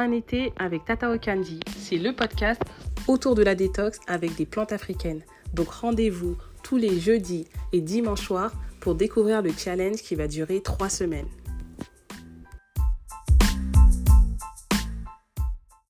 Un été avec Tata Okandi. C'est le podcast autour de la détox avec des plantes africaines. Donc rendez-vous tous les jeudis et dimanches soirs pour découvrir le challenge qui va durer trois semaines.